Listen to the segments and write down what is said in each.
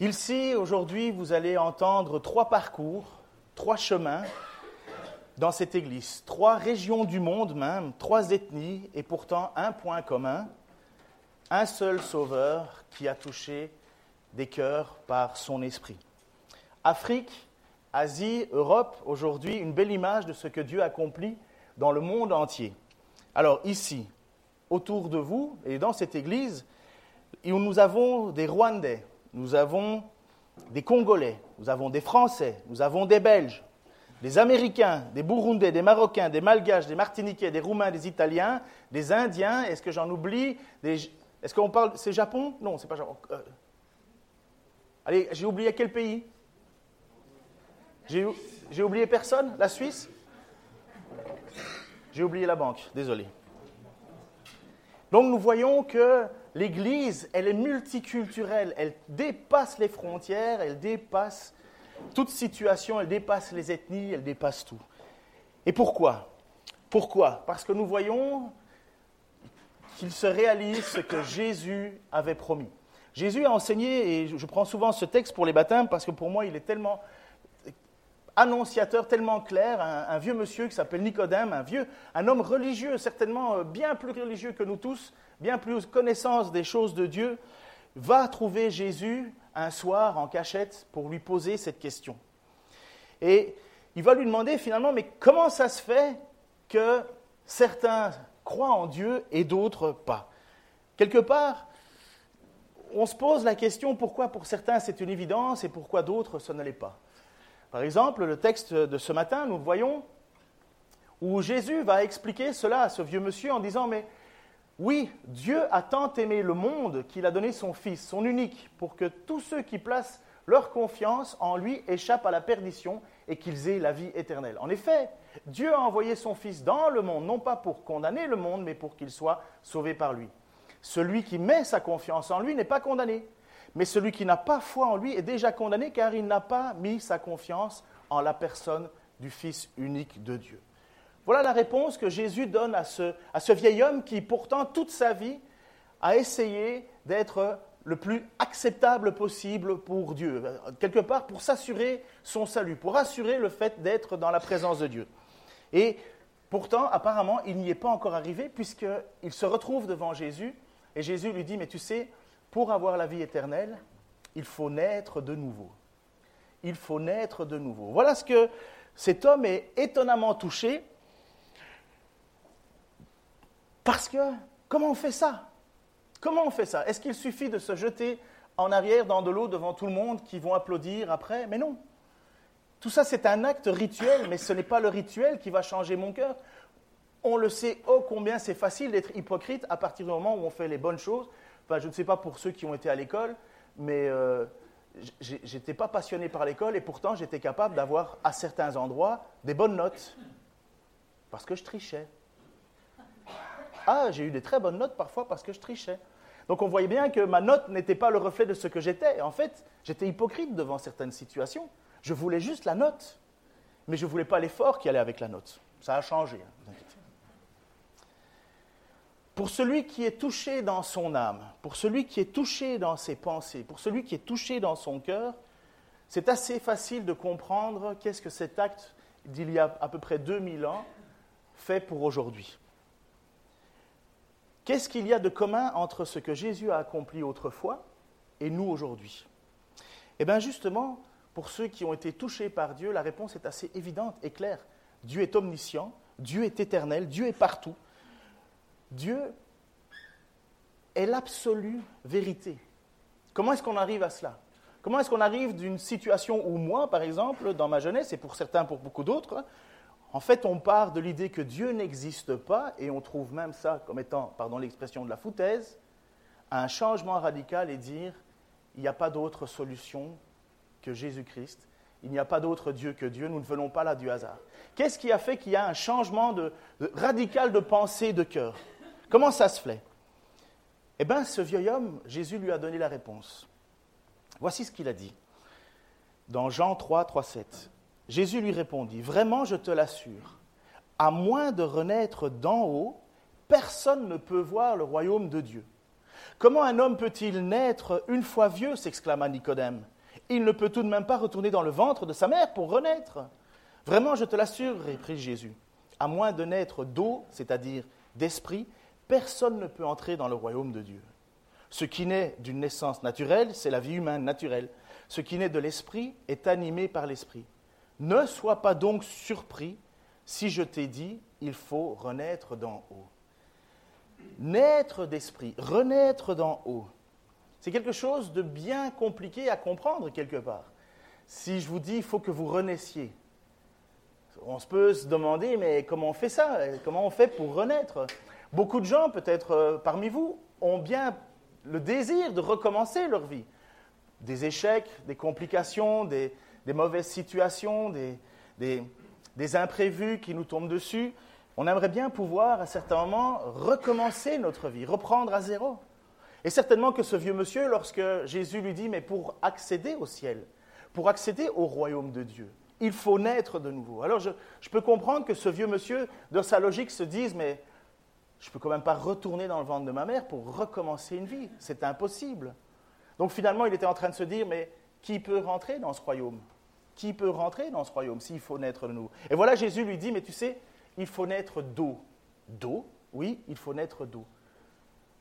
Ici, aujourd'hui, vous allez entendre trois parcours, trois chemins dans cette église, trois régions du monde même, trois ethnies, et pourtant un point commun, un seul sauveur qui a touché des cœurs par son esprit. Afrique, Asie, Europe, aujourd'hui, une belle image de ce que Dieu accomplit dans le monde entier. Alors ici, autour de vous et dans cette église, nous avons des Rwandais, nous avons des Congolais, nous avons des Français, nous avons des Belges, des Américains, des Burundais, des Marocains, des Malgaches, des Martiniquais, des Roumains, des Italiens, des Indiens, est-ce que j'en oublie Est-ce qu'on parle. C'est Japon? Non, c'est pas Japon. Euh, allez, j'ai oublié quel pays? J'ai oublié personne? La Suisse? J'ai oublié la banque, désolé. Donc nous voyons que l'Église, elle est multiculturelle, elle dépasse les frontières, elle dépasse toute situation, elle dépasse les ethnies, elle dépasse tout. Et pourquoi? Pourquoi? Parce que nous voyons qu'il se réalise ce que Jésus avait promis. Jésus a enseigné, et je prends souvent ce texte pour les baptêmes parce que pour moi il est tellement annonciateur tellement clair, un, vieux monsieur qui s'appelle Nicodème, un vieux, un homme religieux, certainement euh, bien plus religieux que nous tous, bien plus connaissance des choses de Dieu, va trouver Jésus un soir en cachette pour lui poser cette question. Et il va lui demander finalement, mais comment ça se fait que certains croient en Dieu et d'autres pas? Quelque part, on se pose la question pourquoi pour certains c'est une évidence et pourquoi d'autres ce l'est pas? Par exemple, le texte de ce matin, nous voyons, où Jésus va expliquer cela à ce vieux monsieur en disant, mais oui, Dieu a tant aimé le monde qu'il a donné son Fils, son unique, pour que tous ceux qui placent leur confiance en lui échappent à la perdition et qu'ils aient la vie éternelle. En effet, Dieu a envoyé son Fils dans le monde, non pas pour condamner le monde, mais pour qu'il soit sauvé par lui. Celui qui met sa confiance en lui n'est pas condamné, mais celui qui n'a pas foi en lui est déjà condamné car il n'a pas mis sa confiance en la personne du Fils unique de Dieu. Voilà la réponse que Jésus donne à ce, à ce vieil homme qui, pourtant, toute sa vie, a essayé d'être le plus acceptable possible pour Dieu, quelque part pour s'assurer son salut, pour assurer le fait d'être dans la présence de Dieu. Et pourtant, apparemment, il n'y est pas encore arrivé puisqu'il se retrouve devant Jésus et Jésus lui dit, mais tu sais, pour avoir la vie éternelle, il faut naître de nouveau. Il faut naître de nouveau. Voilà ce que cet homme est étonnamment touché. Parce que, comment on fait ça? Comment on fait ça? Est-ce qu'il suffit de se jeter en arrière dans de l'eau devant tout le monde qui vont applaudir après? Mais non. Tout ça, c'est un acte rituel, mais ce n'est pas le rituel qui va changer mon cœur. On le sait, oh combien c'est facile d'être hypocrite à partir du moment où on fait les bonnes choses, je ne sais pas pour ceux qui ont été à l'école, mais euh, je n'étais pas passionné par l'école et pourtant j'étais capable d'avoir à certains endroits des bonnes notes parce que je trichais. Ah, j'ai eu des très bonnes notes parfois parce que je trichais. Donc on voyait bien que ma note n'était pas le reflet de ce que j'étais. En fait, j'étais hypocrite devant certaines situations. Je voulais juste la note, mais je ne voulais pas l'effort qui allait avec la note. Ça a changé. Hein, pour celui qui est touché dans son âme, pour celui qui est touché dans ses pensées, pour celui qui est touché dans son cœur, c'est assez facile de comprendre qu'est-ce que cet acte d'il y a à peu près 2000 ans fait pour aujourd'hui. Qu'est-ce qu'il y a de commun entre ce que Jésus a accompli autrefois et nous aujourd'hui? Eh bien justement, pour ceux qui ont été touchés par Dieu, la réponse est assez évidente et claire. Dieu est omniscient, Dieu est éternel, Dieu est partout. Dieu est l'absolue vérité. Comment est-ce qu'on arrive à cela? Comment est-ce qu'on arrive d'une situation où moi, par exemple, dans ma jeunesse, et pour certains, pour beaucoup d'autres, en fait, on part de l'idée que Dieu n'existe pas, et on trouve même ça comme étant, pardon l'expression de la foutaise, un changement radical et dire, il n'y a pas d'autre solution que Jésus-Christ, Il n'y a pas d'autre Dieu que Dieu, nous ne venons pas là du hasard. Qu'est-ce qui a fait qu'il y a un changement radical de pensée, de cœur? Comment ça se fait? Eh bien, ce vieil homme, Jésus lui a donné la réponse. Voici ce qu'il a dit. Dans Jean 3, 3, 7. Jésus lui répondit, Vraiment, je te l'assure, à moins de renaître d'en haut, personne ne peut voir le royaume de Dieu. Comment un homme peut-il naître une fois vieux s'exclama Nicodème. Il ne peut tout de même pas retourner dans le ventre de sa mère pour renaître. Vraiment, je te l'assure, reprit Jésus, à moins de naître d'eau, c'est-à-dire d'esprit, personne ne peut entrer dans le royaume de Dieu. Ce qui naît d'une naissance naturelle, c'est la vie humaine naturelle. Ce qui naît de l'esprit est animé par l'esprit. Ne sois pas donc surpris si je t'ai dit, il faut renaître d'en haut. Naître d'esprit, renaître d'en haut, c'est quelque chose de bien compliqué à comprendre quelque part. Si je vous dis, il faut que vous renaissiez, on se peut se demander, mais comment on fait ça? Comment on fait pour renaître? Beaucoup de gens, peut-être euh, parmi vous, ont bien le désir de recommencer leur vie. Des échecs, des complications, des, des mauvaises situations, des, imprévus qui nous tombent dessus. On aimerait bien pouvoir, à certains moments, recommencer notre vie, reprendre à zéro. Et certainement que ce vieux monsieur, lorsque Jésus lui dit, mais pour accéder au ciel, pour accéder au royaume de Dieu, il faut naître de nouveau. Alors je, je peux comprendre que ce vieux monsieur, dans sa logique, se dise, mais je ne peux quand même pas retourner dans le ventre de ma mère pour recommencer une vie. C'est impossible. Donc finalement, il était en train de se dire, mais qui peut rentrer dans ce royaume? Qui peut rentrer dans ce royaume s'il faut naître de nouveau? Et voilà, Jésus lui dit, mais tu sais, il faut naître d'eau. D'eau? Oui, il faut naître d'eau.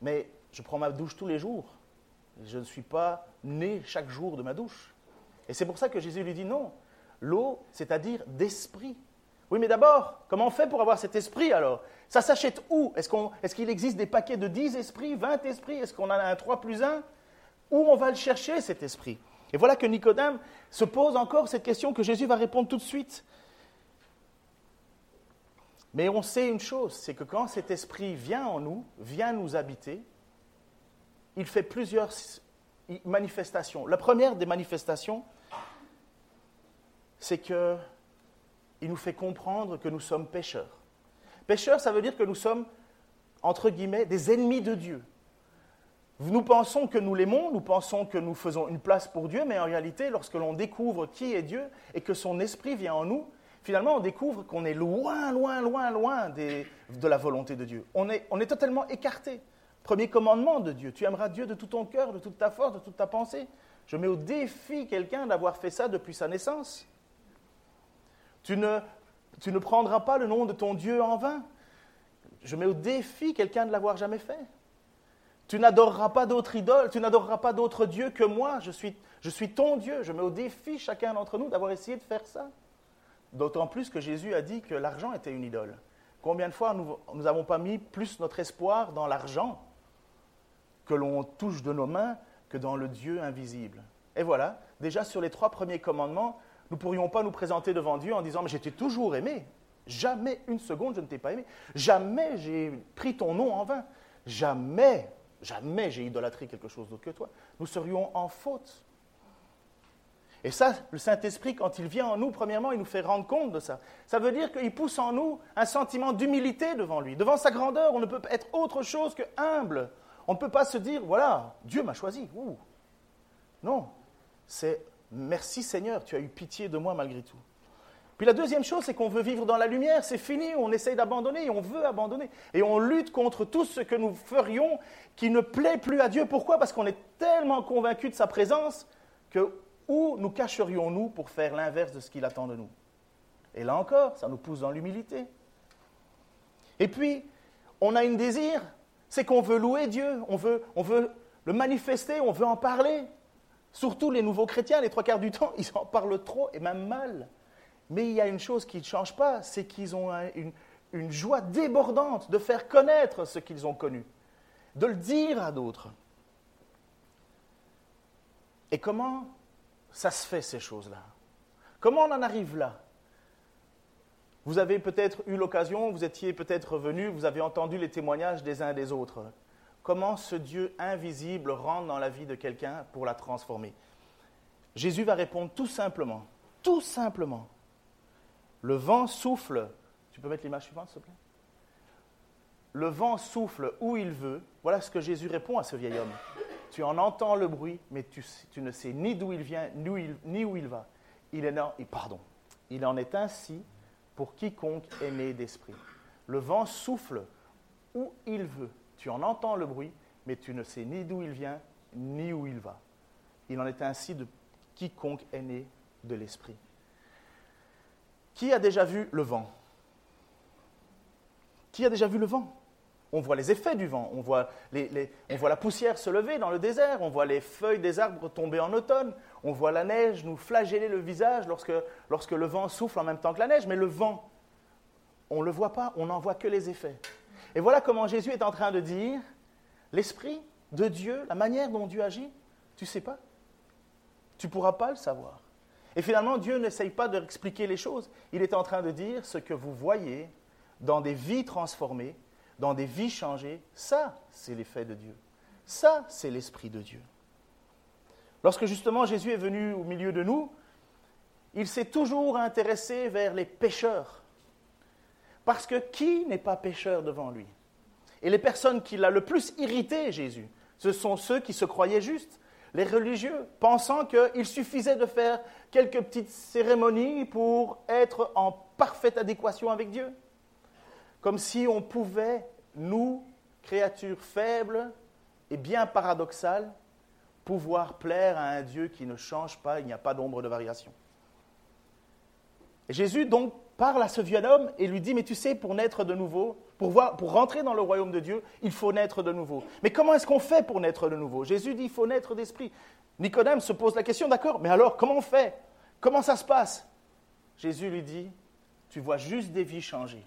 Mais je prends ma douche tous les jours. Je ne suis pas né chaque jour de ma douche. Et c'est pour ça que Jésus lui dit non. L'eau, c'est-à-dire d'esprit. Oui, mais d'abord, comment on fait pour avoir cet esprit alors? Ça s'achète où? Est-ce qu'il existe des paquets de 10 esprits, 20 esprits? Est-ce qu'on en a un 3 plus 1 Où on va le chercher cet esprit? Et voilà que Nicodème se pose encore cette question que Jésus va répondre tout de suite. Mais on sait une chose, c'est que quand cet esprit vient en nous, vient nous habiter, il fait plusieurs manifestations. La première des manifestations, c'est qu'il nous fait comprendre que nous sommes pécheurs. Pécheurs, ça veut dire que nous sommes, entre guillemets, des ennemis de Dieu. Nous pensons que nous l'aimons, nous pensons que nous faisons une place pour Dieu, mais en réalité, lorsque l'on découvre qui est Dieu et que son esprit vient en nous, finalement, on découvre qu'on est loin, loin, loin, loin de la volonté de Dieu. On est, totalement écarté. Premier commandement de Dieu, tu aimeras Dieu de tout ton cœur, de toute ta force, de toute ta pensée. Je mets au défi quelqu'un d'avoir fait ça depuis sa naissance. Tu ne prendras pas le nom de ton Dieu en vain. Je mets au défi quelqu'un de l'avoir jamais fait. Tu n'adoreras pas d'autre idole, tu n'adoreras pas d'autre Dieu que moi. Je suis, je suis ton Dieu. Je mets au défi chacun d'entre nous d'avoir essayé de faire ça. D'autant plus que Jésus a dit que l'argent était une idole. Combien de fois nous n'avons pas mis plus notre espoir dans l'argent que l'on touche de nos mains que dans le Dieu invisible? Et voilà, déjà sur les trois premiers commandements, nous ne pourrions pas nous présenter devant Dieu en disant Mais j'étais toujours aimé. Jamais une seconde je ne t'ai pas aimé. Jamais j'ai pris ton nom en vain. Jamais jamais j'ai idolâtré quelque chose d'autre que toi, nous serions en faute. Et ça, le Saint-Esprit, quand il vient en nous, premièrement, il nous fait rendre compte de ça. Ça veut dire qu'il pousse en nous un sentiment d'humilité devant lui. Devant sa grandeur, on ne peut être autre chose que humble. On ne peut pas se dire, voilà, Dieu m'a choisi. Non, c'est merci Seigneur, tu as eu pitié de moi malgré tout. Puis la deuxième chose, c'est qu'on veut vivre dans la lumière, c'est fini, on essaye d'abandonner on veut abandonner. Et on lutte contre tout ce que nous ferions qui ne plaît plus à Dieu. Pourquoi? Parce qu'on est tellement convaincu de sa présence que où nous cacherions-nous pour faire l'inverse de ce qu'il attend de nous? Et là encore, ça nous pousse dans l'humilité. Et puis, on a un désir, c'est qu'on veut louer Dieu, on veut le manifester, on veut en parler. Surtout les nouveaux chrétiens, les trois quarts du temps, ils en parlent trop et même mal. Mais il y a une chose qui ne change pas, c'est qu'ils ont une, joie débordante de faire connaître ce qu'ils ont connu, de le dire à d'autres. Et comment ça se fait ces choses-là? Comment on en arrive là? Vous avez peut-être eu l'occasion, vous étiez peut-être venu, vous avez entendu les témoignages des uns et des autres. Comment ce Dieu invisible rentre dans la vie de quelqu'un pour la transformer? Jésus va répondre tout simplement Tout simplement. Le vent souffle. Tu peux mettre l'image suivante, s'il te plaît? Le vent souffle où il veut. Voilà ce que Jésus répond à ce vieil homme. Tu en entends le bruit, mais tu, ne sais ni d'où il vient, ni où il, va. Il est, pardon. Il en est ainsi pour quiconque est né d'esprit. Le vent souffle où il veut. Tu en entends le bruit, mais tu ne sais ni d'où il vient, ni où il va. Il en est ainsi de quiconque est né de l'esprit. Qui a déjà vu le vent? Qui a déjà vu le vent? On voit les effets du vent, on voit, la poussière se lever dans le désert, on voit les feuilles des arbres tomber en automne, on voit la neige nous flageller le visage lorsque, lorsque le vent souffle en même temps que la neige, mais le vent, on ne le voit pas, on n'en voit que les effets. Et voilà comment Jésus est en train de dire, l'Esprit de Dieu, la manière dont Dieu agit, tu ne sais pas? Tu ne pourras pas le savoir. Et finalement, Dieu n'essaye pas d'expliquer les choses. Il est en train de dire ce que vous voyez dans des vies transformées, dans des vies changées, ça, c'est l'effet de Dieu. Ça, c'est l'Esprit de Dieu. Lorsque justement Jésus est venu au milieu de nous, il s'est toujours intéressé vers les pécheurs. Parce que qui n'est pas pécheur devant lui? Et les personnes qui l'ont le plus irrité, Jésus, ce sont ceux qui se croyaient justes, les religieux, pensant qu'il suffisait de faire quelques petites cérémonies pour être en parfaite adéquation avec Dieu. Comme si on pouvait, nous, créatures faibles et bien paradoxales, pouvoir plaire à un Dieu qui ne change pas, il n'y a pas d'ombre de variation. Jésus donc parle à ce vieux homme et lui dit, mais tu sais, pour naître de nouveau, pour, voir, pour rentrer dans le royaume de Dieu, il faut naître de nouveau. Mais comment est-ce qu'on fait pour naître de nouveau? Jésus dit, il faut naître d'esprit. Nicodème se pose la question, d'accord, mais alors comment on fait? Comment ça se passe? Jésus lui dit, tu vois juste des vies changer.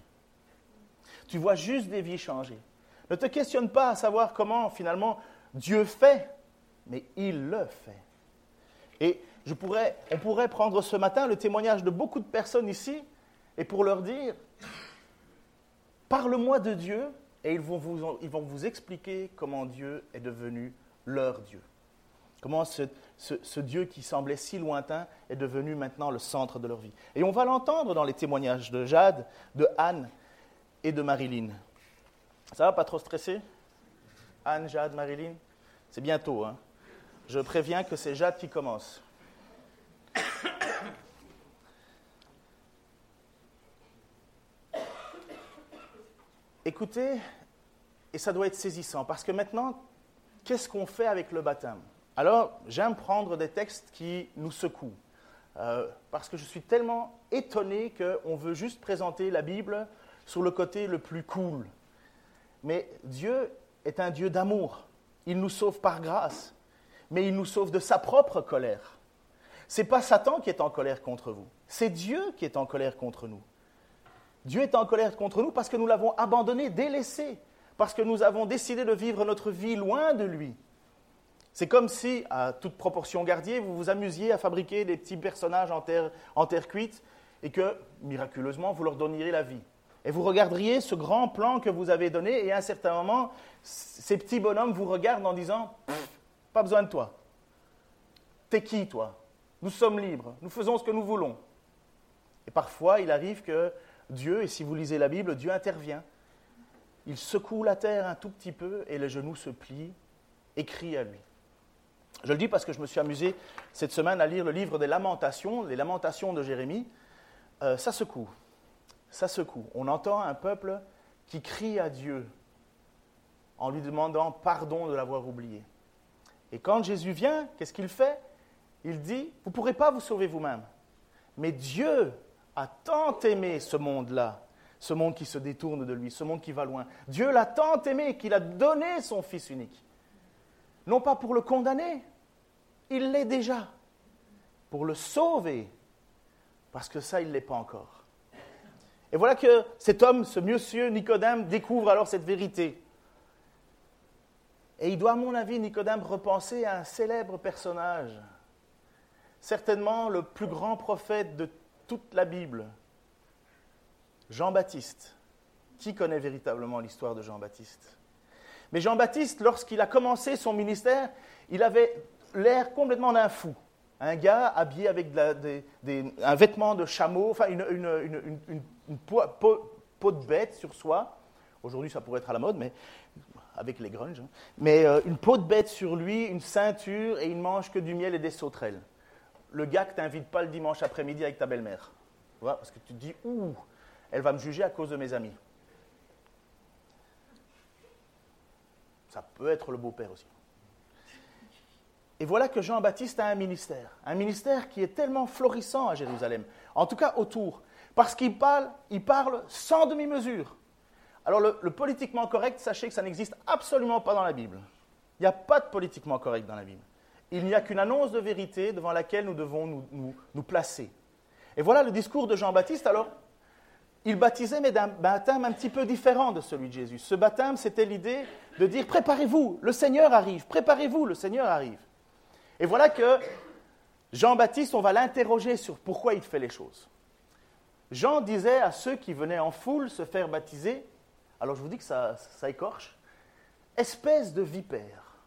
Tu vois juste des vies changer. Ne te questionne pas à savoir comment finalement Dieu fait mais il le fait. Et je pourrais, on pourrait prendre ce matin le témoignage de beaucoup de personnes ici et pour leur dire, parle-moi de Dieu et ils vont, vous, ils vont vous expliquer comment Dieu est devenu leur Dieu. Comment ce, Dieu qui semblait si lointain est devenu maintenant le centre de leur vie. Et on va l'entendre dans les témoignages de Jade, de Anne et de Marilyn. Ça va pas trop stresser? Anne, Jade, Marilyn? C'est bientôt, hein je préviens que c'est Jade qui commence. Écoutez, et ça doit être saisissant, parce que maintenant, qu'est-ce qu'on fait avec le baptême? Alors, j'aime prendre des textes qui nous secouent, euh, parce que je suis tellement étonné qu'on veut juste présenter la Bible sur le côté le plus cool. Mais Dieu est un Dieu d'amour. Il nous sauve par grâce mais il nous sauve de sa propre colère. Ce n'est pas Satan qui est en colère contre vous, c'est Dieu qui est en colère contre nous. Dieu est en colère contre nous parce que nous l'avons abandonné, délaissé, parce que nous avons décidé de vivre notre vie loin de lui. C'est comme si, à toute proportion gardiée, vous vous amusiez à fabriquer des petits personnages en terre, cuite et que, miraculeusement, vous leur donniez la vie. Et vous regarderiez ce grand plan que vous avez donné et à un certain moment, ces petits bonhommes vous regardent en disant pas besoin de toi. T'es qui, toi? Nous sommes libres, nous faisons ce que nous voulons. Et parfois, il arrive que Dieu, et si vous lisez la Bible, Dieu intervient. Il secoue la terre un tout petit peu et les genoux se plient et crient à lui. Je le dis parce que je me suis amusé cette semaine à lire le livre des Lamentations, les Lamentations de Jérémie. Euh, ça secoue, ça secoue. On entend un peuple qui crie à Dieu en lui demandant pardon de l'avoir oublié. Et quand Jésus vient, qu'est-ce qu'il fait? Il dit, vous ne pourrez pas vous sauver vous-même. Mais Dieu a tant aimé ce monde-là, ce monde qui se détourne de lui, ce monde qui va loin. Dieu l'a tant aimé qu'il a donné son Fils unique. Non pas pour le condamner, il l'est déjà. Pour le sauver, parce que ça, il ne l'est pas encore. Et voilà que cet homme, ce monsieur Nicodème, découvre alors cette vérité. Et il doit, à mon avis, Nicodème, repenser à un célèbre personnage, certainement le plus grand prophète de toute la Bible, Jean-Baptiste. Qui connaît véritablement l'histoire de Jean-Baptiste? Mais Jean-Baptiste, lorsqu'il a commencé son ministère, il avait l'air complètement d'un fou. un gars habillé avec un vêtement de chameau, enfin une, peau, de bête sur soi. Aujourd'hui, ça pourrait être à la mode, mais avec les grunges. Hein. Mais euh, une peau de bête sur lui, une ceinture, et il mange que du miel et des sauterelles. Le gars que tu n'invites pas le dimanche après-midi avec ta belle-mère. Parce que tu te dis, ouh, elle va me juger à cause de mes amis. Ça peut être le beau-père aussi. Et voilà que Jean-Baptiste a un ministère, un ministère qui est tellement florissant à Jérusalem, en tout cas autour, parce qu'il parle, il parle sans demi-mesure. Alors le, politiquement correct, sachez que ça n'existe absolument pas dans la Bible. Il n'y a pas de politiquement correct dans la Bible. Il n'y a qu'une annonce de vérité devant laquelle nous devons nous, nous placer. Et voilà le discours de Jean-Baptiste. Alors, il baptisait, mais d'un baptême un petit peu différent de celui de Jésus. Ce baptême, c'était l'idée de dire, préparez-vous, le Seigneur arrive, préparez-vous, le Seigneur arrive. Et voilà que Jean-Baptiste, on va l'interroger sur pourquoi il fait les choses. Jean disait à ceux qui venaient en foule se faire baptiser, alors je vous dis que ça, écorche, espèce de vipère.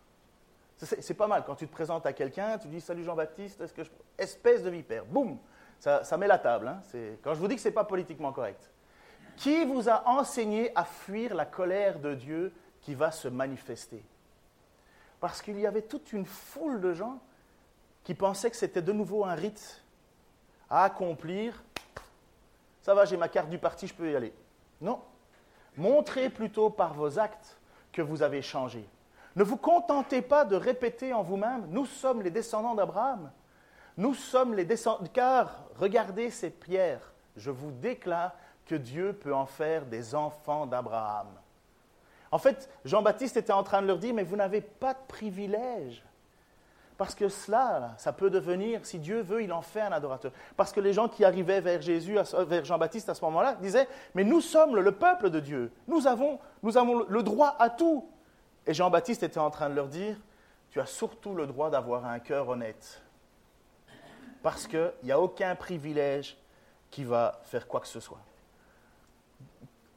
C'est pas mal, quand tu te présentes à quelqu'un, tu dis Salut Jean-Baptiste, est-ce que je... espèce de vipère, boum, ça, met la table. Hein. Quand je vous dis que ce n'est pas politiquement correct. Qui vous a enseigné à fuir la colère de Dieu qui va se manifester? Parce qu'il y avait toute une foule de gens qui pensaient que c'était de nouveau un rite à accomplir. Ça va, j'ai ma carte du parti, je peux y aller. Non. Montrez plutôt par vos actes que vous avez changé. Ne vous contentez pas de répéter en vous-même, nous sommes les descendants d'Abraham. Nous sommes les descendants, car regardez ces pierres. Je vous déclare que Dieu peut en faire des enfants d'Abraham. En fait, Jean-Baptiste était en train de leur dire, mais vous n'avez pas de privilège. Parce que cela, ça peut devenir, si Dieu veut, il en fait un adorateur. Parce que les gens qui arrivaient vers Jésus, vers Jean-Baptiste à ce moment-là, disaient, mais nous sommes le peuple de Dieu. Nous avons, nous avons le droit à tout. Et Jean-Baptiste était en train de leur dire, tu as surtout le droit d'avoir un cœur honnête. Parce qu'il n'y a aucun privilège qui va faire quoi que ce soit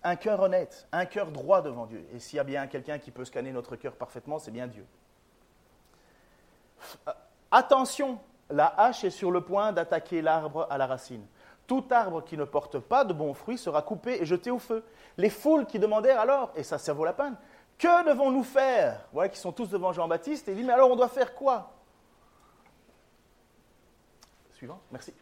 un cœur honnête, un cœur droit devant Dieu. Et s'il y a bien quelqu'un qui peut scanner notre cœur parfaitement, c'est bien Dieu. Attention, la hache est sur le point d'attaquer l'arbre à la racine. Tout arbre qui ne porte pas de bons fruits sera coupé et jeté au feu. Les foules qui demandèrent alors, et ça, ça vaut la peine, que devons-nous faire? Voilà, qui sont tous devant Jean-Baptiste, et il dit, mais alors on doit faire quoi? Suivant, merci.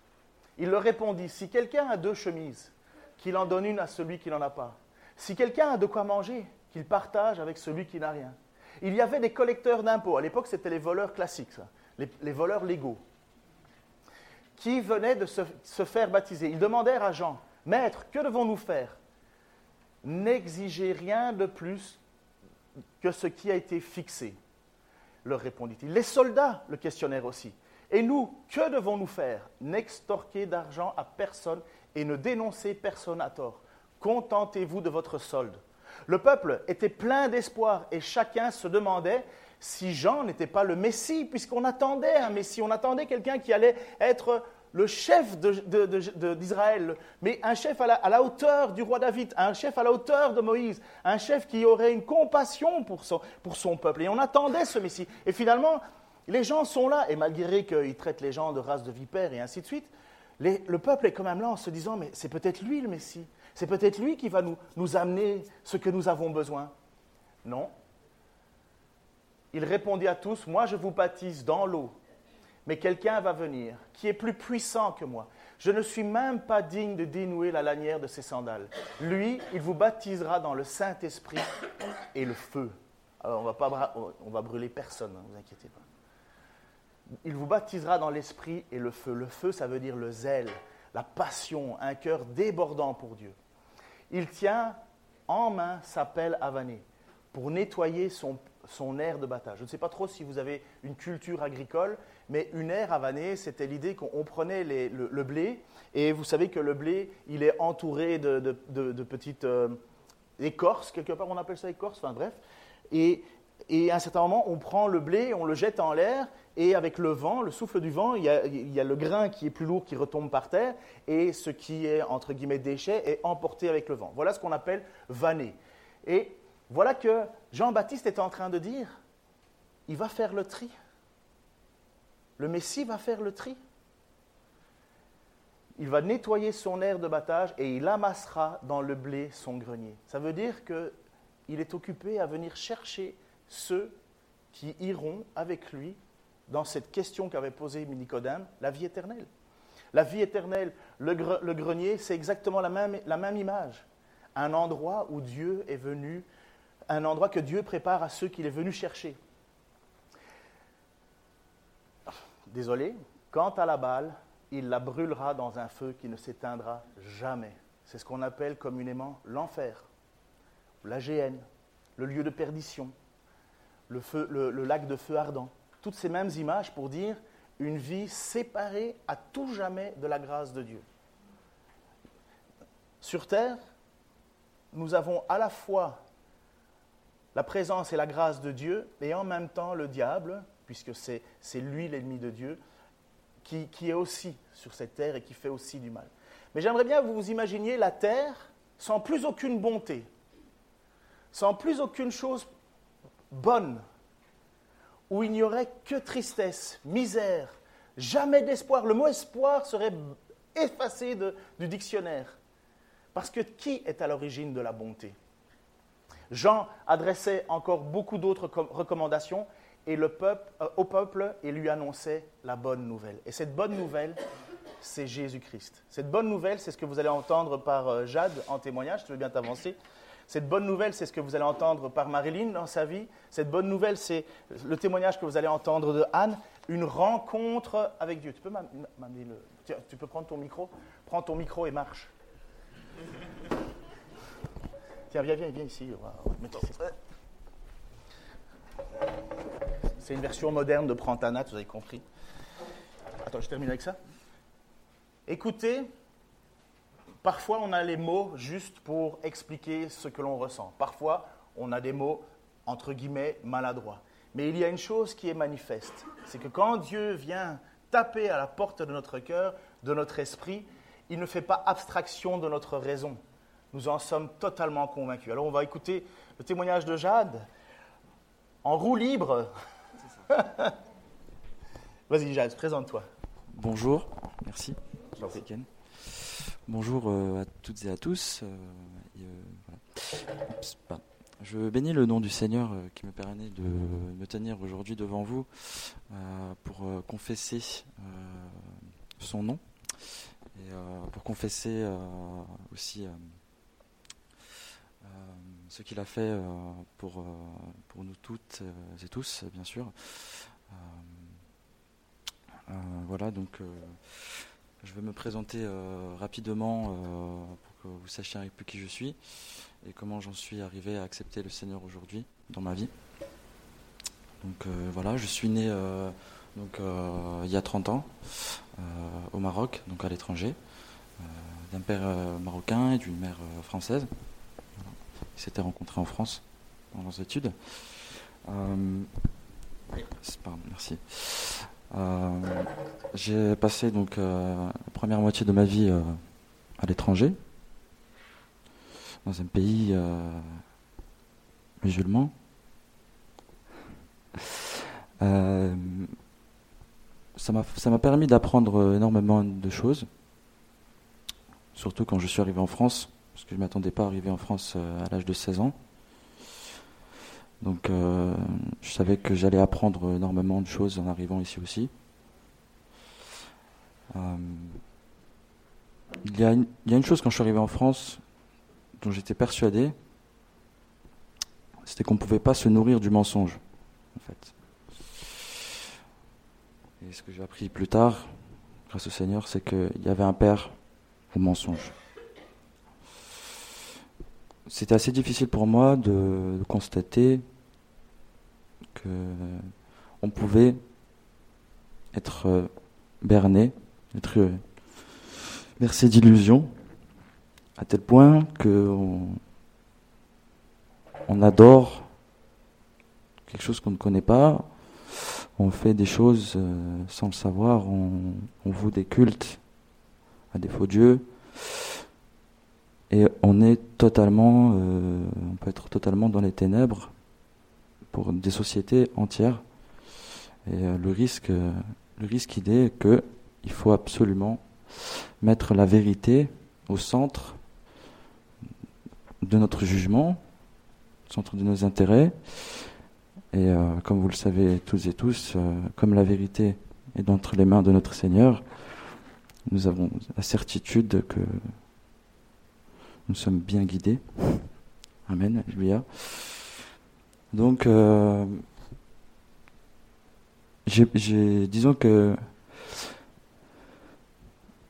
Il leur répondit, si quelqu'un a deux chemises, qu'il en donne une à celui qui n'en a pas. Si quelqu'un a de quoi manger, qu'il partage avec celui qui n'a rien. Il y avait des collecteurs d'impôts. À l'époque, c'était les voleurs classiques, les, voleurs légaux, qui venaient de se, se faire baptiser. Ils demandèrent à Jean, Maître, que devons-nous faire? N'exigez rien de plus que ce qui a été fixé, leur répondit-il. Les soldats le questionnèrent aussi. Et nous, que devons-nous faire? N'extorquer d'argent à personne et ne dénoncez personne à tort. Contentez-vous de votre solde. Le peuple était plein d'espoir et chacun se demandait si Jean n'était pas le Messie, puisqu'on attendait un Messie, on attendait quelqu'un qui allait être le chef d'Israël, mais un chef à la, hauteur du roi David, un chef à la hauteur de Moïse, un chef qui aurait une compassion pour son, pour son peuple. Et on attendait ce Messie. Et finalement, les gens sont là, et malgré qu'ils traitent les gens de race de vipères et ainsi de suite, le peuple est quand même là en se disant, mais c'est peut-être lui le Messie, c'est peut-être lui qui va nous, amener ce que nous avons besoin. Non. Il répondit à tous, moi je vous baptise dans l'eau, mais quelqu'un va venir qui est plus puissant que moi. Je ne suis même pas digne de dénouer la lanière de ses sandales. Lui, il vous baptisera dans le Saint-Esprit et le feu. Alors on va, va brûler personne, ne vous inquiétez pas il vous baptisera dans l'esprit et le feu. Le feu, ça veut dire le zèle, la passion, un cœur débordant pour Dieu. Il tient en main sa pelle avanée pour nettoyer son, son air de battage. Je ne sais pas trop si vous avez une culture agricole, mais une aire avanée, c'était l'idée qu'on prenait le, blé, et vous savez que le blé, il est entouré de, petites euh, écorces, quelque part on appelle ça écorce, enfin bref, et, et à un certain moment, on prend le blé, on le jette en l'air, et avec le vent, le souffle du vent, il y, a, le grain qui est plus lourd qui retombe par terre, et ce qui est, entre guillemets, déchet est emporté avec le vent. Voilà ce qu'on appelle vanner. Et voilà que Jean-Baptiste est en train de dire, il va faire le tri. le Messie va faire le tri. Il va nettoyer son air de battage et il amassera dans le blé son grenier. Ça veut dire qu'il est occupé à venir chercher ceux qui iront avec lui dans cette question qu'avait posée Nicodème, la vie éternelle. La vie éternelle, le, grenier, c'est exactement la même, image. Un endroit où Dieu est venu, un endroit que Dieu prépare à ceux qu'il est venu chercher. Désolé, quant à la balle, il la brûlera dans un feu qui ne s'éteindra jamais. C'est ce qu'on appelle communément l'enfer, la géhenne, le lieu de perdition, le, lac de feu ardent. Toutes ces mêmes images pour dire une vie séparée à tout jamais de la grâce de Dieu. Sur terre, nous avons à la fois la présence et la grâce de Dieu et en même temps le diable, puisque c'est lui l'ennemi de Dieu, qui, est aussi sur cette terre et qui fait aussi du mal. Mais j'aimerais bien que vous vous imaginiez la terre sans plus aucune bonté, sans plus aucune chose bonne, où il n'y aurait que tristesse, misère, jamais d'espoir. Le mot espoir serait effacé du dictionnaire. Parce que qui est à l'origine de la bonté? Jean adressait encore beaucoup d'autres recommandations et le peuple, euh, au peuple et lui annonçait la bonne nouvelle. Et cette bonne nouvelle, c'est Jésus-Christ. Cette bonne nouvelle, c'est ce que vous allez entendre par euh, Jade en témoignage, tu veux bien t'avancer? Cette bonne nouvelle, c'est ce que vous allez entendre par Marilyn dans sa vie. Cette bonne nouvelle, c'est le témoignage que vous allez entendre de Anne, une rencontre avec Dieu. Tu peux prendre ton micro Prends ton micro et marche. Tiens, viens, viens, viens ici. C'est une version moderne de Prantanat, vous avez compris. Attends, je termine avec ça. Écoutez, parfois on a les mots juste pour expliquer ce que l'on ressent. Parfois, on a des mots, entre guillemets, maladroits. Mais il y a une chose qui est manifeste, c'est que quand Dieu vient taper à la porte de notre cœur, de notre esprit, il ne fait pas abstraction de notre raison. Nous en sommes totalement convaincus. Alors on va écouter le témoignage de Jade en roue libre. Vas-y, Jade, présente-toi. Bonjour, merci. Bonjour euh, à toutes et à tous. Euh, euh, je bénis le nom du Seigneur qui me permet de me tenir aujourd'hui devant vous pour confesser son nom et pour confesser aussi ce qu'il a fait pour, pour nous toutes et tous, bien sûr. voilà, donc je vais me présenter rapidement pour que vous sachiez un peu qui je suis et comment j'en suis arrivé à accepter le Seigneur aujourd'hui dans ma vie. Donc voilà, je suis né il y a 30 ans au Maroc, donc à l'étranger, d'un père marocain et d'une mère française. Ils s'étaient rencontrés en France dans leurs études. Euh, pardon, merci. Euh, j'ai passé donc euh, la première moitié de ma vie à l'étranger, dans un pays musulman. ça m'a permis d'apprendre énormément de choses, surtout quand je suis arrivé en France parce que je ne m'attendais pas à arriver en France euh, à l'âge de 16 ans. Donc euh, je savais que j'allais apprendre énormément de choses en arrivant ici aussi. Euh, il, y a une, chose quand je suis arrivé en France dont j'étais persuadé, c'était qu'on ne pouvait pas se nourrir du mensonge, en fait. Et ce que j'ai appris plus tard, grâce au Seigneur, c'est qu'il y avait un père au mensonge c'était assez difficile pour moi de, constater que on pouvait être euh, berné, être euh, bercé d'illusions, à tel point que on, adore quelque chose qu'on ne connaît pas, on fait des choses euh, sans le savoir, on, on voue des cultes à des faux dieux. Et on est totalement, on peut être totalement dans les ténèbres pour des sociétés entières. Et euh, le risque euh, le risque il est que il faut absolument mettre la vérité au centre de notre jugement, au centre de nos intérêts. Et euh, comme vous le savez tous et tous, comme la vérité est entre les mains de notre Seigneur, nous avons la certitude que nous sommes bien guidés. Amen, Alléluia. Donc, euh, disons que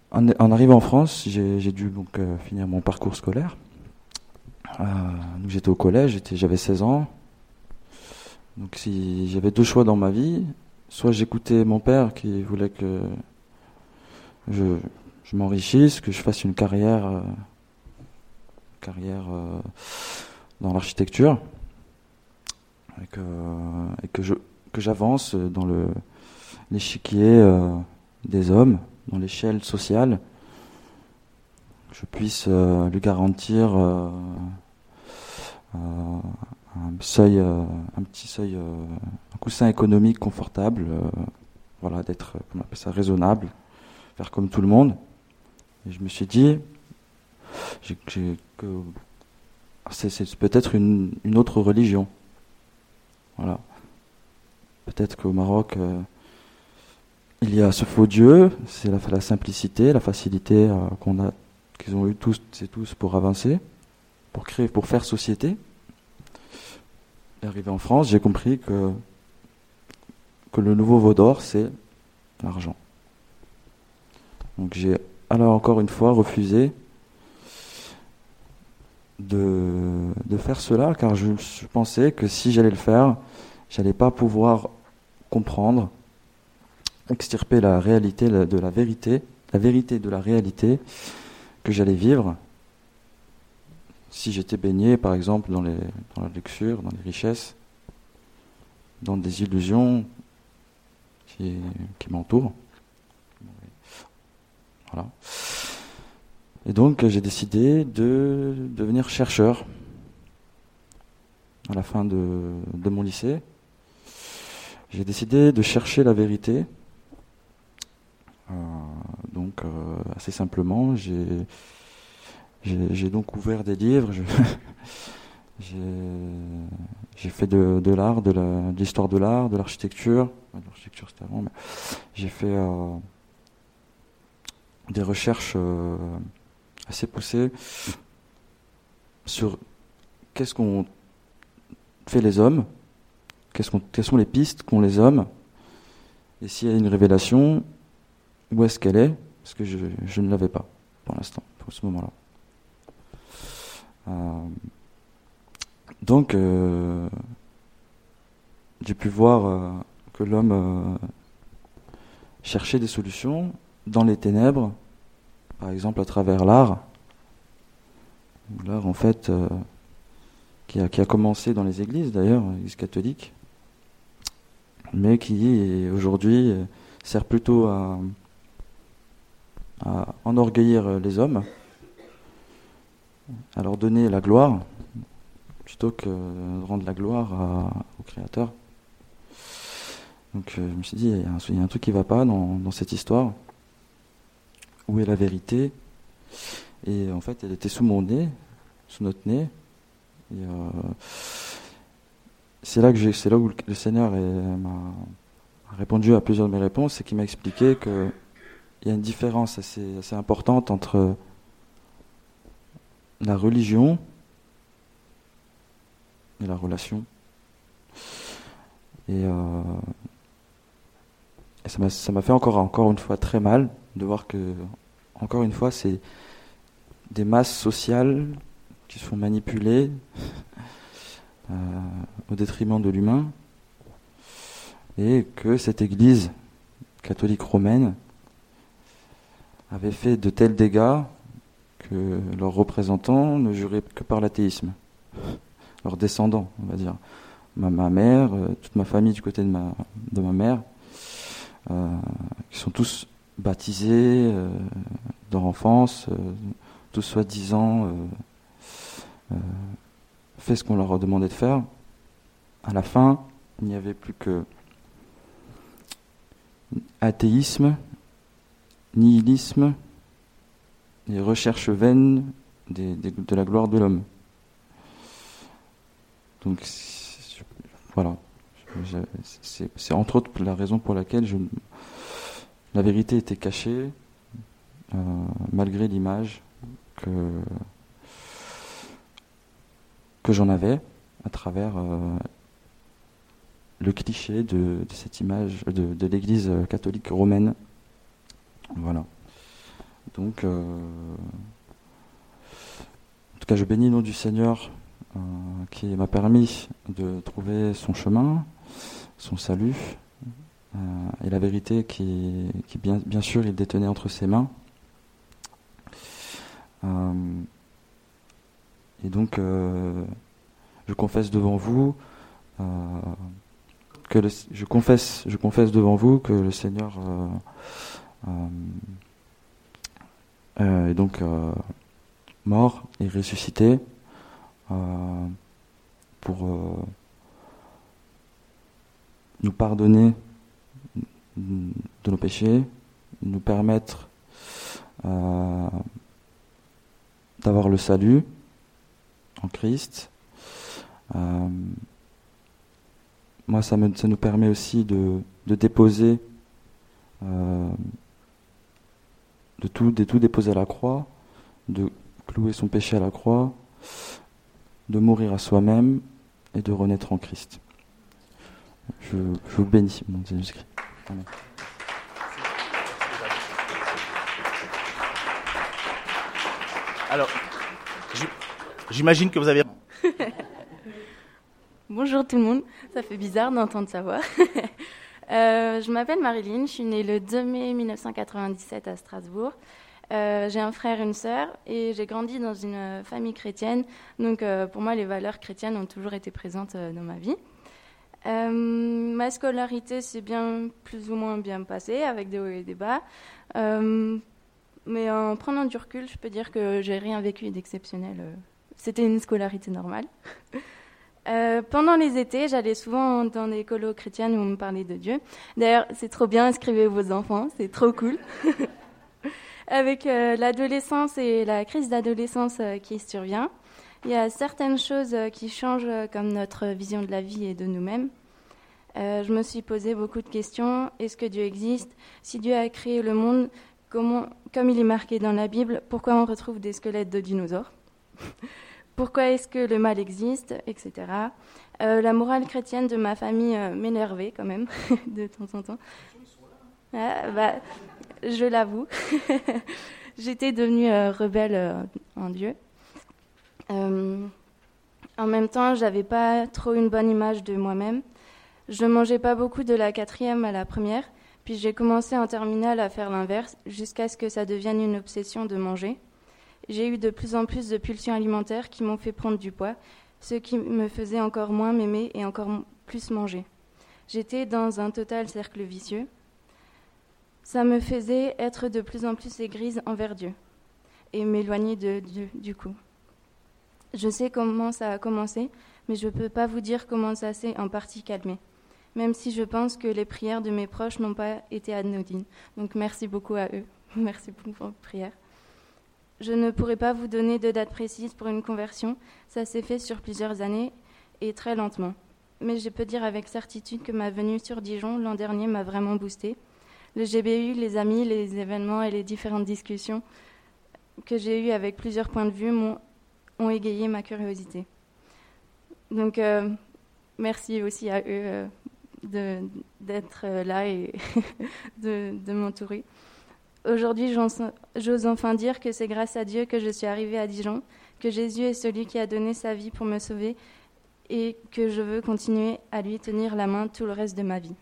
en, arrivant en France, j'ai, dû donc euh, finir mon parcours scolaire. Euh, j'étais au collège, j'avais 16 ans. Donc si j'avais deux choix dans ma vie, soit j'écoutais mon père qui voulait que je, m'enrichisse, que je fasse une carrière, carrière dans l'architecture, et que, et que je que j'avance dans le l'échiquier euh, des hommes, dans l'échelle sociale, je puisse lui garantir un seuil, un petit seuil, un coussin économique confortable, voilà, d'être, on appelle ça, raisonnable faire comme tout le monde. Et je me suis dit que c'est peut-être une, autre religion. Voilà. Peut-être qu'au Maroc, euh, il y a ce faux Dieu, c'est la, simplicité, la facilité euh, qu'on a, qu'ils ont eu tous et tous pour avancer, pour créer, pour faire société. Et arrivé en France, j'ai compris que que le nouveau Vaudor, c'est l'argent. Donc j'ai alors encore une fois refusé de, de faire cela car je, pensais que si j'allais le faire, j'allais pas pouvoir comprendre, extirper la réalité de la vérité, la vérité de la réalité que j'allais vivre si j'étais baigné par exemple dans, les, dans la luxure, dans les richesses, dans des illusions qui, qui m'entourent. Et donc j'ai décidé de devenir chercheur à la fin de, mon lycée. J'ai décidé de chercher la vérité. Euh, donc euh, assez simplement, j'ai donc ouvert des livres. j'ai fait de, l'art, de l'histoire de l'art, de l'architecture. L'architecture c'était avant, mais j'ai fait euh, des recherches assez poussées sur qu'est-ce qu'on fait les hommes, quelles sont les pistes qu'ont les hommes, et s'il y a une révélation, où est-ce qu'elle est Parce que je, je ne l'avais pas pour l'instant, pour ce moment-là. Euh, donc, euh, j'ai pu voir que l'homme cherchait des solutions dans les ténèbres, par exemple à travers l'art. L'art, en fait, euh, qui, a, commencé dans les églises, d'ailleurs, l'église catholique, mais qui aujourd'hui euh, sert plutôt à, enorgueillir les hommes, à leur donner la gloire, plutôt que de rendre la gloire au Créateur. Donc euh, je me suis dit, il y, a un, truc qui ne va pas dans cette histoire où est la vérité Et en fait, elle était sous mon nez, sous notre nez. Euh, c'est là que c'est là où le Seigneur m'a répondu à plusieurs de mes réponses, et qu'il m'a expliqué qu'il y a une différence assez, assez importante entre la religion et la relation. Et, euh, et ça m'a fait encore, encore une fois très mal de voir que, encore une fois, c'est des masses sociales qui sont manipulées euh, au détriment de l'humain, et que cette Église catholique romaine avait fait de tels dégâts que leurs représentants ne juraient que par l'athéisme, leurs descendants, on va dire. Ma, ma mère, euh, toute ma famille du côté de ma, de ma mère, euh, qui sont tous baptisés euh, dans l'enfance, euh, tous soi-disant euh, fait ce qu'on leur a demandé de faire. À la fin, il n'y avait plus que athéisme, nihilisme et recherche vaine de la gloire de l'homme. Donc voilà, c'est entre autres la raison pour laquelle je, la vérité était cachée, euh, malgré l'image que, que j'en avais à travers euh, le cliché de, cette image de, l'Église catholique romaine. Voilà. Donc, euh, en tout cas, je bénis le nom du Seigneur qui m'a permis de trouver son chemin, son salut et la vérité qui, bien, sûr, il détenait entre ses mains. et donc, je confesse devant vous que je confesse, je confesse devant vous que le Seigneur euh, euh, euh, est donc mort et ressuscité pour nous pardonner de nos péchés, nous permettre d'avoir le salut en Christ moi, ça, me, nous permet aussi de, déposer, euh, de, tout, de tout déposer à la croix, de clouer son péché à la croix, de mourir à soi-même et de renaître en Christ. Je, je vous bénis, mon Jésus-Christ. Alors, j'imagine que vous avez Bonjour tout le monde, ça fait bizarre d'entendre sa voix. Euh, je m'appelle Marilyn, je suis née le 2 mai 1997 à Strasbourg. Euh, j'ai un frère et une sœur et j'ai grandi dans une famille chrétienne. Donc euh, pour moi, les valeurs chrétiennes ont toujours été présentes dans ma vie. Ma scolarité s'est bien plus ou moins bien passée avec des hauts et des bas. mais en prenant du recul, je peux dire que j'ai rien vécu d'exceptionnel. C'était une scolarité normale. Euh, pendant les étés, j'allais souvent dans des colos chrétiennes où on me parlait de Dieu. D'ailleurs, c'est trop bien, inscrivez vos enfants, c'est trop cool. Avec euh, l'adolescence et la crise d'adolescence euh, qui survient, il y a certaines choses qui changent comme notre vision de la vie et de nous-mêmes. je me suis posé beaucoup de questions. Est-ce que Dieu existe? Si Dieu a créé le monde, comment, comme il est marqué dans la Bible, pourquoi on retrouve des squelettes de dinosaures? Pourquoi est-ce que le mal existe, etc. Euh, la morale chrétienne de ma famille euh, m'énervait quand même de temps en temps. Ah, bah, je l'avoue, j'étais devenue euh, rebelle en Dieu. En même temps, j'avais pas trop une bonne image de moi-même. Je mangeais pas beaucoup de la quatrième à la première, puis j'ai commencé en terminale à faire l'inverse jusqu'à ce que ça devienne une obsession de manger j'ai eu de plus en plus de pulsions alimentaires qui m'ont fait prendre du poids, ce qui me faisait encore moins m'aimer et encore plus manger. J'étais dans un total cercle vicieux. Ça me faisait être de plus en plus aigrise envers Dieu et m'éloigner de Dieu du coup. Je sais comment ça a commencé, mais je ne peux pas vous dire comment ça s'est en partie calmé, même si je pense que les prières de mes proches n'ont pas été anodines. Donc merci beaucoup à eux. Merci pour vos prières. Je ne pourrais pas vous donner de date précise pour une conversion. Ça s'est fait sur plusieurs années et très lentement. Mais je peux dire avec certitude que ma venue sur Dijon l'an dernier m'a vraiment boosté. Le GBU, les amis, les événements et les différentes discussions que j'ai eues avec plusieurs points de vue ont égayé ma curiosité. Donc, euh, merci aussi à eux euh, d'être euh, là et de m'entourer. Aujourd'hui, j'ose enfin dire que c'est grâce à Dieu que je suis arrivée à Dijon, que Jésus est celui qui a donné sa vie pour me sauver et que je veux continuer à lui tenir la main tout le reste de ma vie.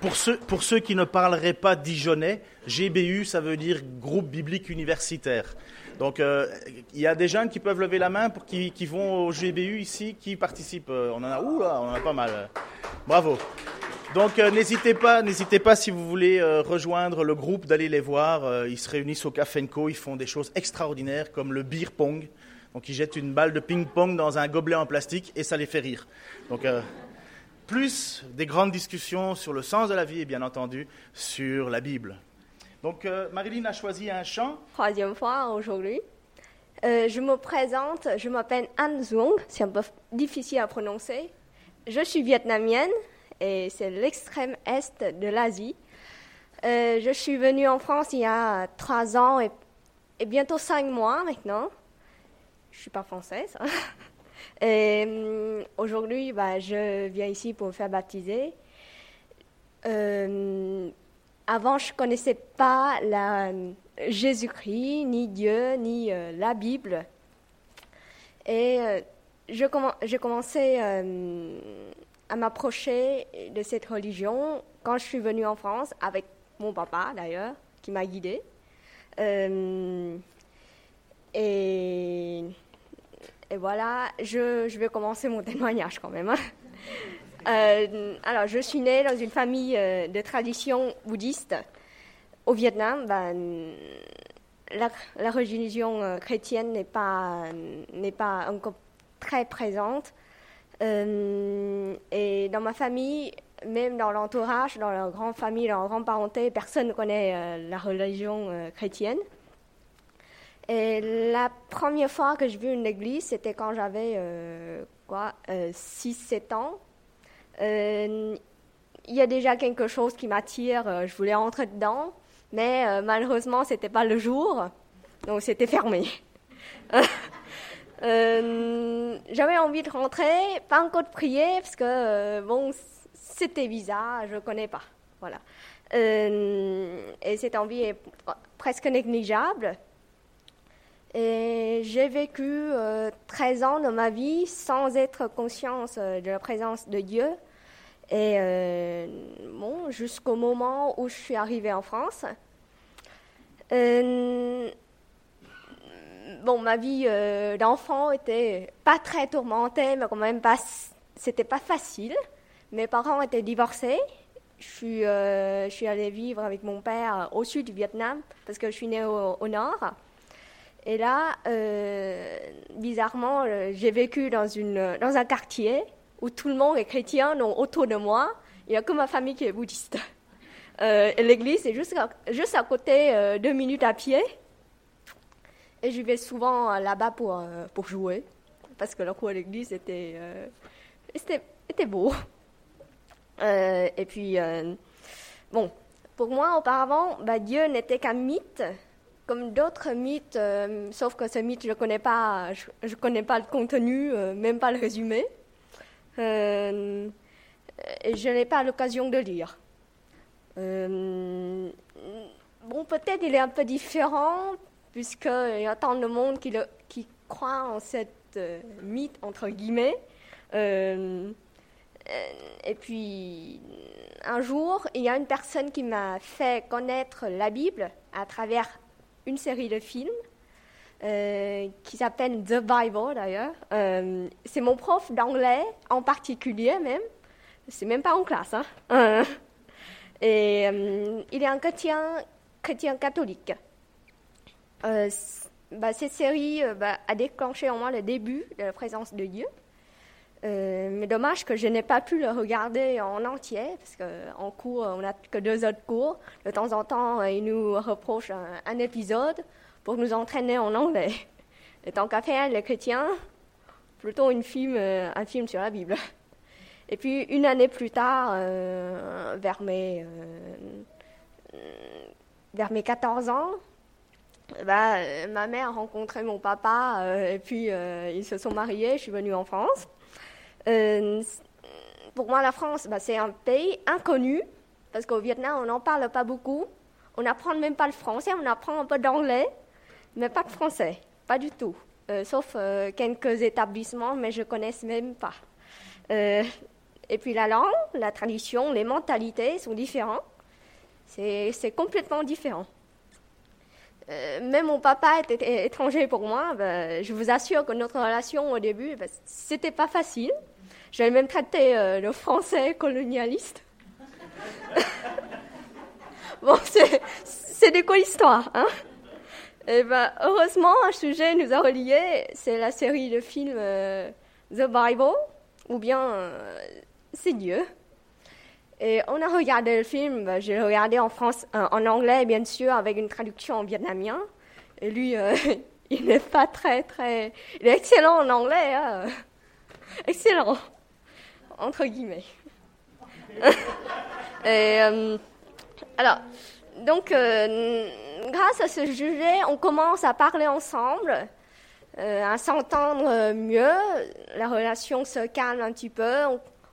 Pour ceux, pour ceux qui ne parleraient pas dijonnais, GBU, ça veut dire groupe biblique universitaire. Donc, euh, il y a des jeunes qui peuvent lever la main pour qui, vont au GBU ici, qui participent. Euh, on en a, on en a pas mal. Bravo. Donc, euh, n'hésitez pas, n'hésitez pas si vous voulez rejoindre le groupe, d'aller les voir. ils se réunissent au Café ils font des choses extraordinaires comme le beer pong. Donc ils jettent une balle de ping-pong dans un gobelet en plastique et ça les fait rire. Donc plus des grandes discussions sur le sens de la vie et bien entendu sur la Bible. Donc euh, Marilyn a choisi un chant. Troisième fois aujourd'hui. Euh, je me présente, je m'appelle Anne Zong, c'est un peu difficile à prononcer. Je suis vietnamienne et c'est l'extrême est de l'Asie. Euh, je suis venue en France il y a trois ans et, et bientôt cinq mois maintenant. Je suis pas française. Et hum, aujourd'hui, bah, je viens ici pour me faire baptiser. Euh, avant, je connaissais pas la, Jésus-Christ, ni Dieu, ni euh, la Bible. Et euh, je commen- j'ai commencé euh, à m'approcher de cette religion quand je suis venue en France, avec mon papa d'ailleurs, qui m'a guidée. Euh, et, et voilà, je, vais commencer mon témoignage quand même. hein. Euh, alors, je suis née dans une famille euh, de tradition bouddhiste. Au Vietnam, ben, la, religion euh, chrétienne n'est pas, n'est pas encore très présente. Et dans ma famille, même dans l'entourage, dans la grande famille, dans la grande parenté, personne ne connaît la religion chrétienne. Et la première fois que j'ai vu une église, c'était quand j'avais euh, quoi, 6-7 ans. Euh, il y a déjà quelque chose qui m'attire, euh, je voulais entrer dedans, mais euh, malheureusement, c'était pas le jour, donc c'était fermé. Euh, J'avais envie de rentrer, pas encore de prier, parce que euh, bon, c'était bizarre, je connais pas, voilà. Euh, et cette envie est presque négligeable. Et j'ai vécu euh, 13 ans de ma vie sans être conscience euh, de la présence de Dieu. Euh, jusqu'au moment où je suis arrivée en France. Euh, bon, ma vie d'enfant était pas très tourmentée, mais quand même pas, c'était pas facile. Mes parents étaient divorcés. Je suis, allée vivre avec mon père au sud du Vietnam parce que je suis née au nord. Et là, euh, bizarrement, euh, j'ai vécu dans, une, dans un quartier où tout le monde est chrétien, donc autour de moi, il n'y a que ma famille qui est bouddhiste. Euh, l'église est juste à, côté, euh, deux minutes à pied. Et je vais souvent là-bas pour, pour jouer, parce que le cours à l'église était, était, était beau. Et puis, bon, pour moi, auparavant, bah, Dieu n'était qu'un mythe, comme d'autres mythes, euh, sauf que ce mythe, je ne connais, pas, je, connais pas le contenu, euh, même pas le résumé. Euh, je n'ai pas l'occasion de lire. Bon, peut-être il est un peu différent, puisqu'il y a tant de monde qui, le, qui croit en cette mythe, entre guillemets. Et puis, un jour, il y a une personne qui m'a fait connaître la Bible à travers une série de films euh, qui s'appelle The Bible d'ailleurs. Euh, c'est mon prof d'anglais en particulier même. C'est même pas en classe. Hein. Et euh, il est un chrétien, chrétien catholique. Bah, cette série bah, a déclenché en moi le début de la présence de Dieu. Euh, mais dommage que je n'ai pas pu le regarder en entier, parce qu'en cours, on n'a que deux autres cours. De temps en temps, euh, ils nous reprochent un, épisode pour nous entraîner en anglais. Et tant qu'à faire, les chrétiens, plutôt une film, euh, un film sur la Bible. Et puis, une année plus tard, vers, mes, vers mes 14 ans, bah, ma mère a rencontré mon papa, et puis ils se sont mariés, je suis venue en France. Euh, pour moi, la France, bah, c'est un pays inconnu, parce qu'au Vietnam, on n'en parle pas beaucoup. On n'apprend même pas le français, on apprend un peu d'anglais, mais pas de français, pas du tout. Euh, sauf euh, quelques établissements, mais je ne connais même pas. Et puis la langue, la tradition, les mentalités sont différents. C'est complètement différent. Même mon papa était étranger pour moi. ben, je vous assure que notre relation au début, ben, c'était pas facile. J'avais même traité euh, le français colonialiste. bon, c'est de quoi l'histoire, hein? Et ben, heureusement, un sujet nous a reliés, c'est la série de films euh, The Bible, ou bien euh, C'est Dieu. Et on a regardé le film, ben, j'ai regardé en, France, en anglais, bien sûr, avec une traduction en vietnamien. Et lui, il n'est pas très, très... Il est excellent en anglais, hein. excellent, entre guillemets. Et, alors, donc, grâce à ce sujet, on commence à parler ensemble, euh, à s'entendre mieux. La relation se calme un petit peu.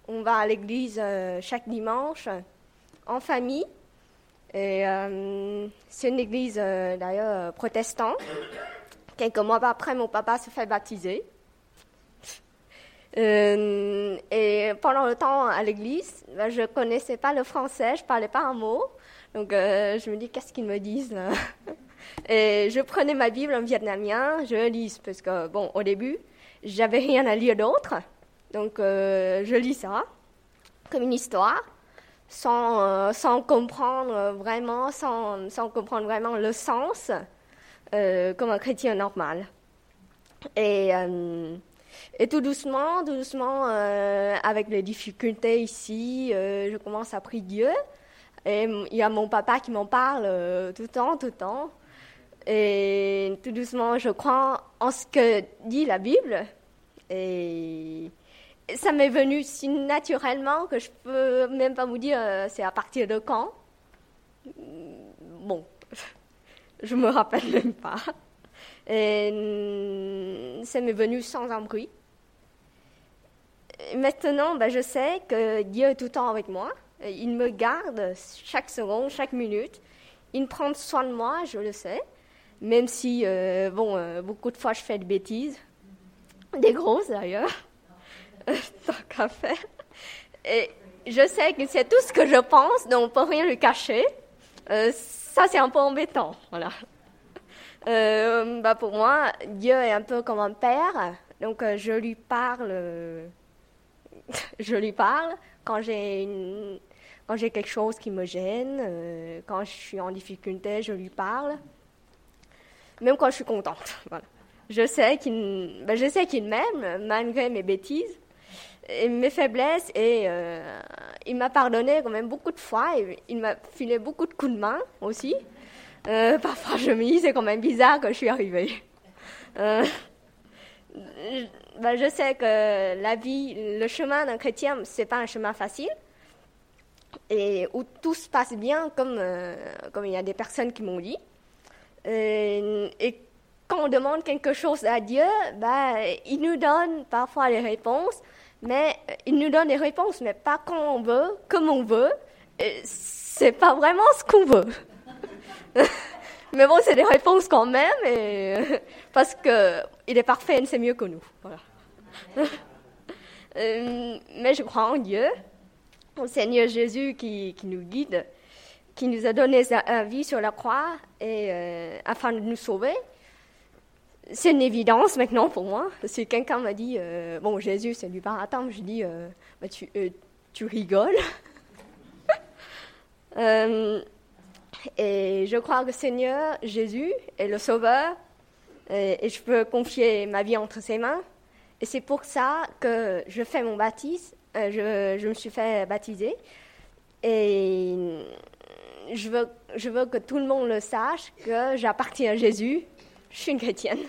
On, va à l'église euh, chaque dimanche en famille. Et euh, c'est une église d'ailleurs protestante. Quelques mois après, mon papa se fait baptiser. Et pendant le temps à l'église, ben, je ne connaissais pas le français, je ne parlais pas un mot. Donc euh, je me dis, qu'est-ce qu'ils me disent Et je prenais ma Bible en vietnamien, je lis, parce que, bon, au début, j'avais rien à lire d'autre. Donc euh, je lis ça, comme une histoire, sans, euh, comprendre vraiment, sans, comprendre vraiment le sens, comme un chrétien normal. Et, et tout doucement, tout doucement, avec les difficultés ici, je commence à prier Dieu. Et il y a mon papa qui m'en parle euh, tout le temps, tout le temps. Et tout doucement, je crois en ce que dit la Bible. Et ça m'est venu si naturellement que je peux même pas vous dire euh, c'est à partir de quand. Bon, je me rappelle même pas. Et ça m'est venu sans un bruit. Maintenant, ben, je sais que Dieu est tout le temps avec moi. Euh, il me garde chaque seconde, chaque minute. Il prend soin de moi, je le sais. Même si, euh, bon, euh, beaucoup de fois je fais des bêtises. Des grosses d'ailleurs. Tant qu'à faire. Et je sais que c'est tout ce que je pense, donc on peut rien lui cacher. ça, c'est un peu embêtant. Voilà. bah pour moi, Dieu est un peu comme un père. Donc je lui parle. Je lui parle quand j'ai une, quand j'ai quelque chose qui me gêne, euh, quand je suis en difficulté, je lui parle. Même quand je suis contente. Voilà. Je sais qu'il ben, je sais qu'il m'aime, malgré mes bêtises et mes faiblesses. Et euh, il m'a pardonné quand même beaucoup de fois. Et il m'a filé beaucoup de coups de main aussi. Euh, parfois, je me dis, c'est quand même bizarre que je suis arrivée. Ben, je sais que la vie, le chemin d'un chrétien, c'est pas un chemin facile et où tout se passe bien, comme, euh, comme il y a des personnes qui m'ont dit. Euh, et, quand on demande quelque chose à Dieu, bah, il nous donne parfois les réponses, mais il nous donne les réponses, mais pas quand on veut, comme on veut. C'est pas vraiment ce qu'on veut. mais bon, c'est des réponses quand même, et, parce qu'il est parfait, c'est mieux que nous. Voilà. Euh, mais je crois en Dieu au Seigneur Jésus qui, nous guide, qui nous a donné sa vie sur la croix et, euh, afin de nous sauver. C'est une évidence maintenant pour moi. Si quelqu'un m'a dit, euh, bon, Jésus, c'est du baratin, je dis, bah, tu, rigoles. et je crois que Seigneur Jésus est le Sauveur et je peux confier ma vie entre ses mains. Et c'est pour ça que je fais mon baptême euh, je, me suis fait baptiser. Et je veux, je veux que tout le monde le sache, que j'appartiens à Jésus. Je suis une chrétienne.